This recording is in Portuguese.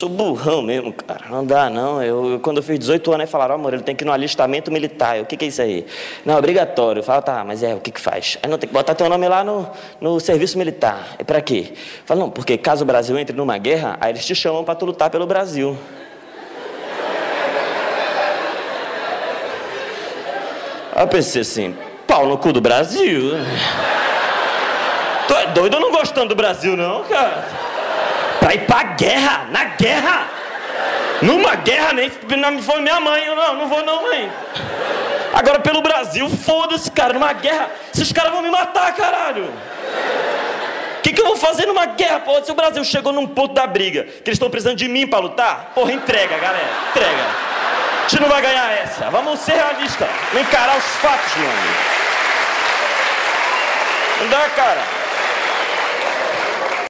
sou burrão mesmo, cara. Não dá, não. Eu, eu quando eu fiz 18 anos, aí falaram, amor, ele tem que ir no alistamento militar. Eu, o que, que é isso aí? Não, é obrigatório. Eu falo, tá, mas é, o que que faz? Aí não, tem que botar teu nome lá no, no serviço militar. E pra quê? Fala, não, porque caso o Brasil entre numa guerra, aí eles te chamam pra tu lutar pelo Brasil. Aí eu pensei assim, pau no cu do Brasil. Tu é doido não gostando do Brasil, não, cara? Pra ir pra guerra, na guerra! Numa guerra, nem não foi minha mãe, eu não, não vou não, mãe. Agora pelo Brasil, foda-se, cara, numa guerra, esses caras vão me matar, caralho. O que, que eu vou fazer numa guerra, porra? Se o Brasil chegou num ponto da briga, que eles estão precisando de mim pra lutar, porra, entrega, galera, entrega. A gente não vai ganhar essa. Vamos ser realistas, encarar os fatos, mano. Não dá, cara.